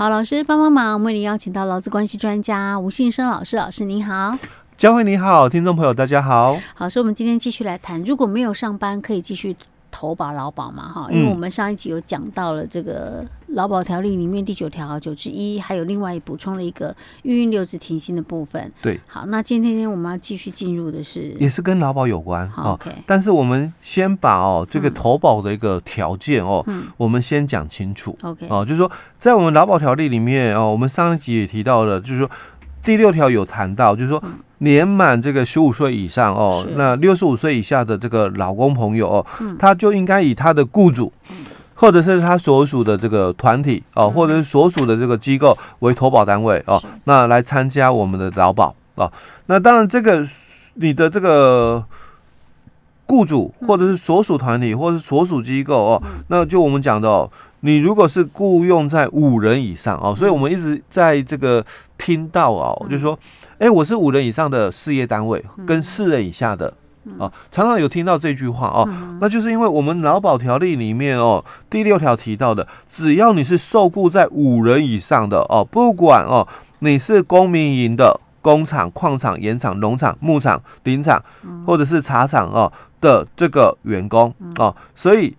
好，老师帮帮忙，我们为您邀请到劳资关系专家吴信生老师，老师您好。佳慧你好，听众朋友大家好。好，所以我们今天继续来谈，如果没有上班，可以继续投保劳保嘛？哈，因为我们上一集有讲到了这个劳保条例里面第九条九之一，还有另外补充了一个育婴留职停薪的部分。对，好，那今天天我们要继续进入的是，也是跟劳保有关。好，OK。但是我们先把哦这个投保的一个条件哦，嗯、我们先讲清楚。OK，哦，就是说在我们劳保条例里面哦，我们上一集也提到了，就是说。第六条有谈到，就是说年满这个十五岁以上哦，那六十五岁以下的这个老公朋友哦，他就应该以他的雇主，或者是他所属的这个团体哦，或者是所属的这个机构为投保单位哦，那来参加我们的劳保哦。那当然，这个你的这个雇主或者是所属团体或者是所属机构哦，那就我们讲的哦。你如果是雇佣在五人以上哦，所以我们一直在这个听到哦，就是说，哎，我是五人以上的事业单位跟四人以下的哦，常常有听到这句话哦，那就是因为我们劳保条例里面哦，第六条提到的，只要你是受雇在五人以上的哦，不管哦你是公民营的工厂、矿场、盐场、农场、牧场、林场，或者是茶厂哦的这个员工哦，所以。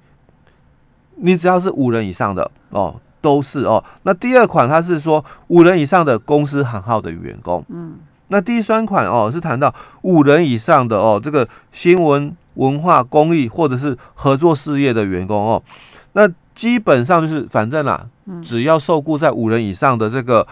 你只要是五人以上的哦，都是哦。那第二款它是说五人以上的公司行号的员工，嗯。那第三款哦是谈到五人以上的哦，这个新闻文化公益或者是合作事业的员工哦。那基本上就是反正啦，只要受雇在五人以上的这个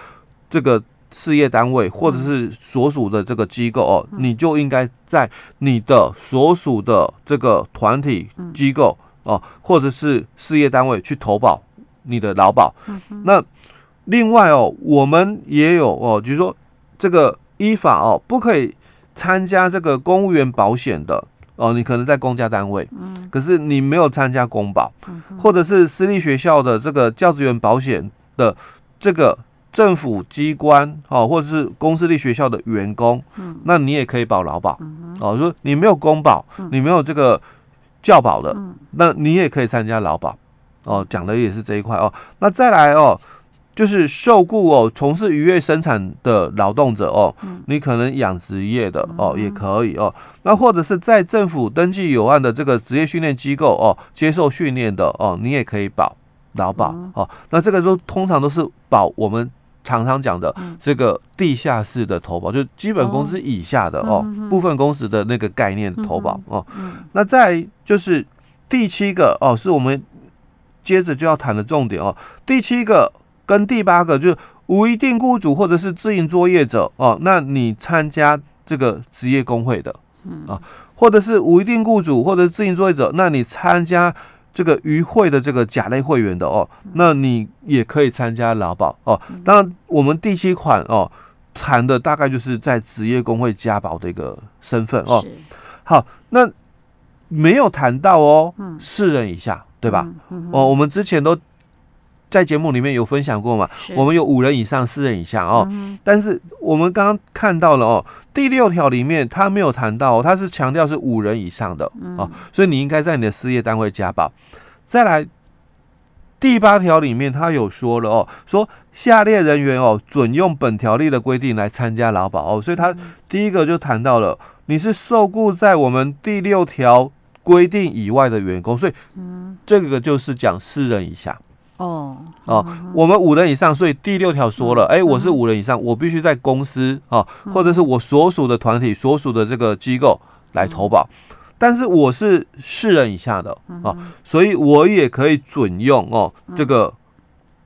这个事业单位或者是所属的这个机构哦，你就应该在你的所属的这个团体机构。哦，或者是事业单位去投保你的劳保。嗯、那另外哦，我们也有哦，就是说这个依法哦，不可以参加这个公务员保险的哦。你可能在公家单位，嗯，可是你没有参加公保，嗯、或者是私立学校的这个教职员保险的这个政府机关哦，或者是公私立学校的员工，嗯，那你也可以保劳保。哦，说你没有公保，你没有这个。教保的，那你也可以参加劳保哦，讲的也是这一块哦。那再来哦，就是受雇哦，从事渔业生产的劳动者哦，你可能养殖业的哦，也可以哦。那或者是在政府登记有案的这个职业训练机构哦，接受训练的哦，你也可以保劳保哦。那这个都通常都是保我们。常常讲的这个地下室的投保，就基本工资以下的哦，部分工时的那个概念投保哦。那再就是第七个哦，是我们接着就要谈的重点哦。第七个跟第八个就是无一定雇主或者是自营作业者哦，那你参加这个职业工会的啊，或者是无一定雇主或者是自营作业者，那你参加。这个渔会的这个甲类会员的哦，那你也可以参加劳保哦。当然，我们第七款哦谈的大概就是在职业工会加保的一个身份哦。好，那没有谈到哦，四人以下对吧？哦，我们之前都。在节目里面有分享过嘛？我们有五人以上、四人以下哦。嗯、但是我们刚刚看到了哦，第六条里面他没有谈到、哦，他是强调是五人以上的、嗯、哦，所以你应该在你的事业单位加保。再来第八条里面他有说了哦，说下列人员哦准用本条例的规定来参加劳保哦，所以他第一个就谈到了你是受雇在我们第六条规定以外的员工，所以这个就是讲四人以下。哦。哦，我们五人以上，所以第六条说了，哎，我是五人以上，我必须在公司啊，或者是我所属的团体、所属的这个机构来投保。但是我是四人以下的啊，所以我也可以准用哦这个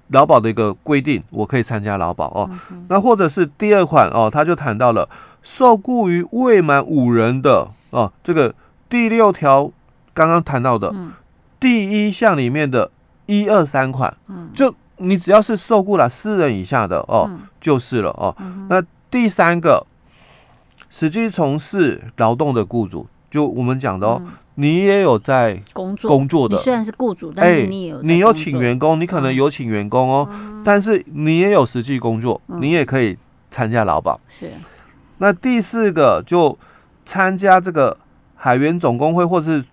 劳保的一个规定，我可以参加劳保哦。那或者是第二款哦，他就谈到了受雇于未满五人的哦，这个第六条刚刚谈到的第一项里面的。一二三款，就你只要是受雇了四人以下的哦，就是了哦。那第三个，实际从事劳动的雇主，就我们讲的哦，你也有在工作工作的，虽然是雇主，但是你有你有请员工，你可能有请员工哦，但是你也有实际工作，你也可以参加劳保。是。那第四个就参加这个海员总工会或者是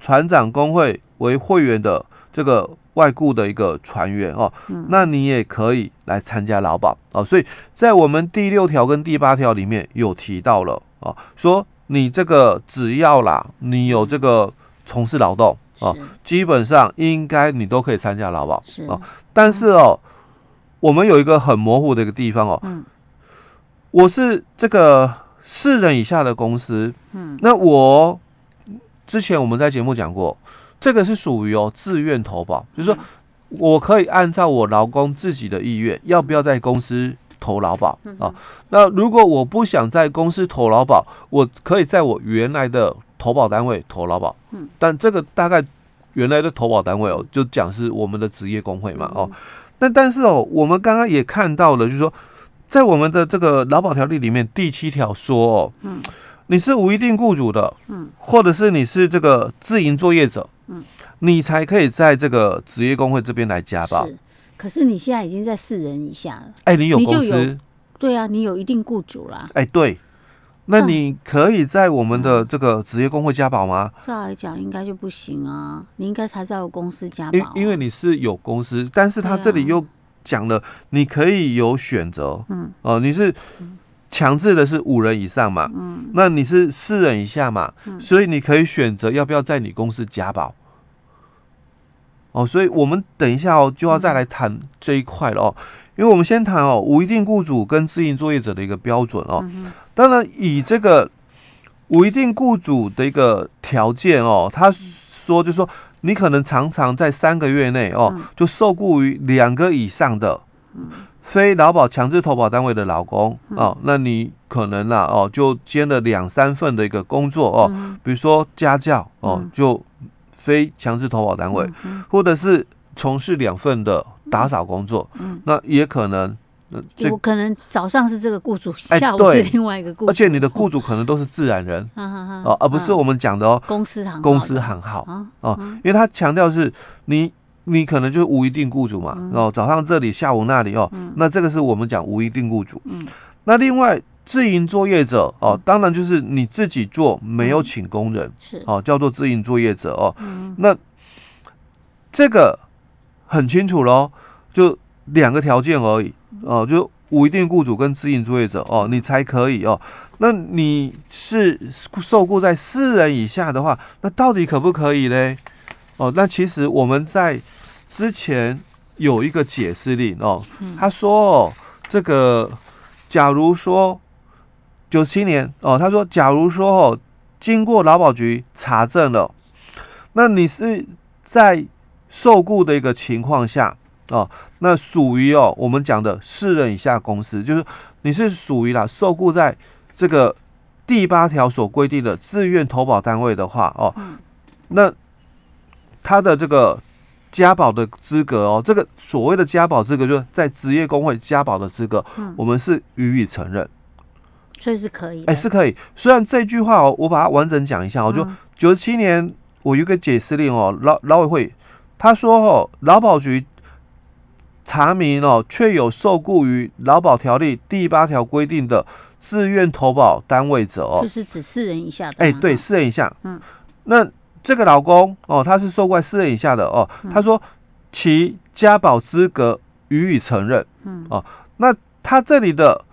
船长工会为会员的这个。外雇的一个船员哦，那你也可以来参加劳保哦。所以在我们第六条跟第八条里面有提到了哦，说你这个只要啦，你有这个从事劳动哦，基本上应该你都可以参加劳保哦。但是哦，我们有一个很模糊的一个地方哦，我是这个四人以下的公司，嗯那我之前我们在节目讲过。这个是属于哦自愿投保，就是说我可以按照我劳工自己的意愿，要不要在公司投劳保啊？那如果我不想在公司投劳保，我可以在我原来的投保单位投劳保。嗯，但这个大概原来的投保单位哦，就讲是我们的职业工会嘛哦。那但是哦，我们刚刚也看到了，就是说在我们的这个劳保条例里面第七条说哦，嗯，你是无一定雇主的，嗯，或者是你是这个自营作业者。嗯，你才可以在这个职业工会这边来加保。是，可是你现在已经在四人以下了。哎、欸，你有公司？对啊，你有一定雇主啦。哎、欸，对，那你可以在我们的这个职业工会加保吗？嗯、照来讲，应该就不行啊。你应该才在我公司加保、啊。因因为你是有公司，但是他这里又讲了，你可以有选择。嗯，哦、呃，你是。嗯强制的是五人以上嘛，嗯，那你是四人以下嘛，嗯，所以你可以选择要不要在你公司加保，哦，所以我们等一下哦就要再来谈这一块了哦，因为我们先谈哦无一定雇主跟自营作业者的一个标准哦，当然以这个无一定雇主的一个条件哦，他说就是说你可能常常在三个月内哦就受雇于两个以上的，嗯。非劳保强制投保单位的劳工哦，那你可能啦哦，就兼了两三份的一个工作哦，比如说家教哦，就非强制投保单位，或者是从事两份的打扫工作，那也可能，就可能早上是这个雇主，下午是另外一个雇主，而且你的雇主可能都是自然人 哦，而不是我们讲的哦，公司行公司行号。哦，因为他强调是你。你可能就是无一定雇主嘛，嗯、哦，早上这里，下午那里哦，嗯、那这个是我们讲无一定雇主。嗯，那另外自营作业者哦，当然就是你自己做，没有请工人，是、嗯、哦，叫做自营作业者哦。嗯、那这个很清楚喽，就两个条件而已哦，就无一定雇主跟自营作业者哦，你才可以哦。那你是受雇在四人以下的话，那到底可不可以嘞？哦，那其实我们在。之前有一个解释令哦，他说哦，这个假如说九七年哦，他说假如说哦，经过劳保局查证了，那你是在受雇的一个情况下哦，那属于哦我们讲的四人以下公司，就是你是属于啦受雇在这个第八条所规定的自愿投保单位的话哦，那他的这个。加保的资格哦，这个所谓的加保资格，就是在职业工会加保的资格，嗯、我们是予以承认，所以是可以，哎，是可以。虽然这句话哦，我把它完整讲一下哦，就九十七年我有一个解释令哦，劳劳委会他说哦，劳保局查明哦，确有受雇于劳保条例第八条规定的自愿投保单位者哦，就是指四人以下的，哎，对，四人以下，嗯，那。这个老公哦，他是受雇四人以下的哦。他说其家保资格予以承认。嗯哦，那他这里的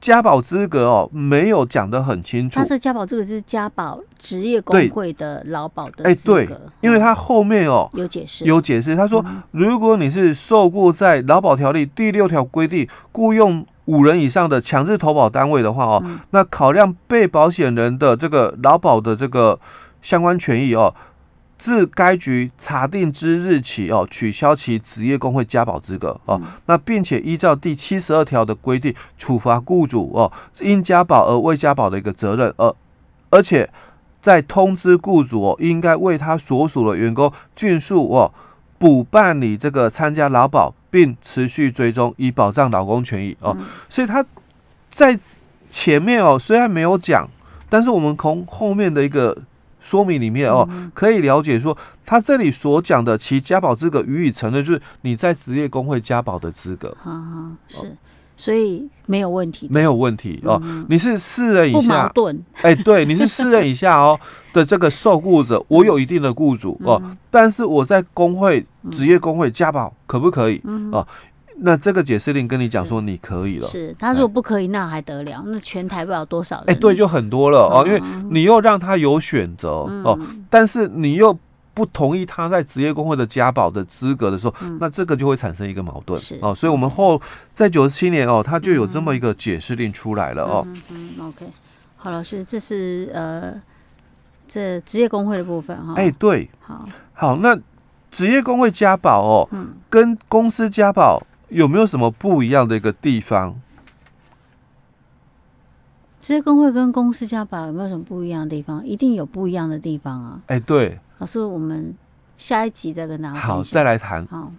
家保资格哦，没有讲得很清楚。他是家保资格是家保职业工会的劳保的。哎，对，因为他后面哦有解释，有解释。他说，如果你是受雇在劳保条例第六条规定雇佣五人以上的强制投保单位的话哦，那考量被保险人的这个劳保的这个。相关权益哦，自该局查定之日起哦，取消其职业工会加保资格哦。那并且依照第七十二条的规定，处罚雇主哦，因加保而未加保的一个责任，而而且在通知雇主哦，应该为他所属的员工尽速哦补办理这个参加劳保，并持续追踪，以保障劳工权益哦。所以他在前面哦，虽然没有讲，但是我们从后面的一个。说明里面哦，可以了解说，他这里所讲的其家保资格予以承认，就是你在职业工会家保的资格。哈哈，是，所以没有问题，没有问题哦。你是四人以下，不矛盾。哎，对，你是四人以下哦的这个受雇者，我有一定的雇主哦，但是我在工会职业工会加保可不可以？哦？那这个解释令跟你讲说你可以了，是他如果不可以，那还得了？那全台不了多少人？哎，对，就很多了哦，因为你又让他有选择哦，但是你又。不同意他在职业工会的加保的资格的时候，嗯、那这个就会产生一个矛盾是哦，所以我们后在九十七年哦，他就有这么一个解释令出来了哦。嗯，，OK，好，老师，这是呃，这职业工会的部分哈。哎、欸，对，好，好，那职业工会加保哦，嗯，跟公司加保有没有什么不一样的一个地方？职业工会跟公司加保有没有什么不一样的地方？一定有不一样的地方啊。哎、欸，对。老师，我们下一集再跟大家好，再来谈。好。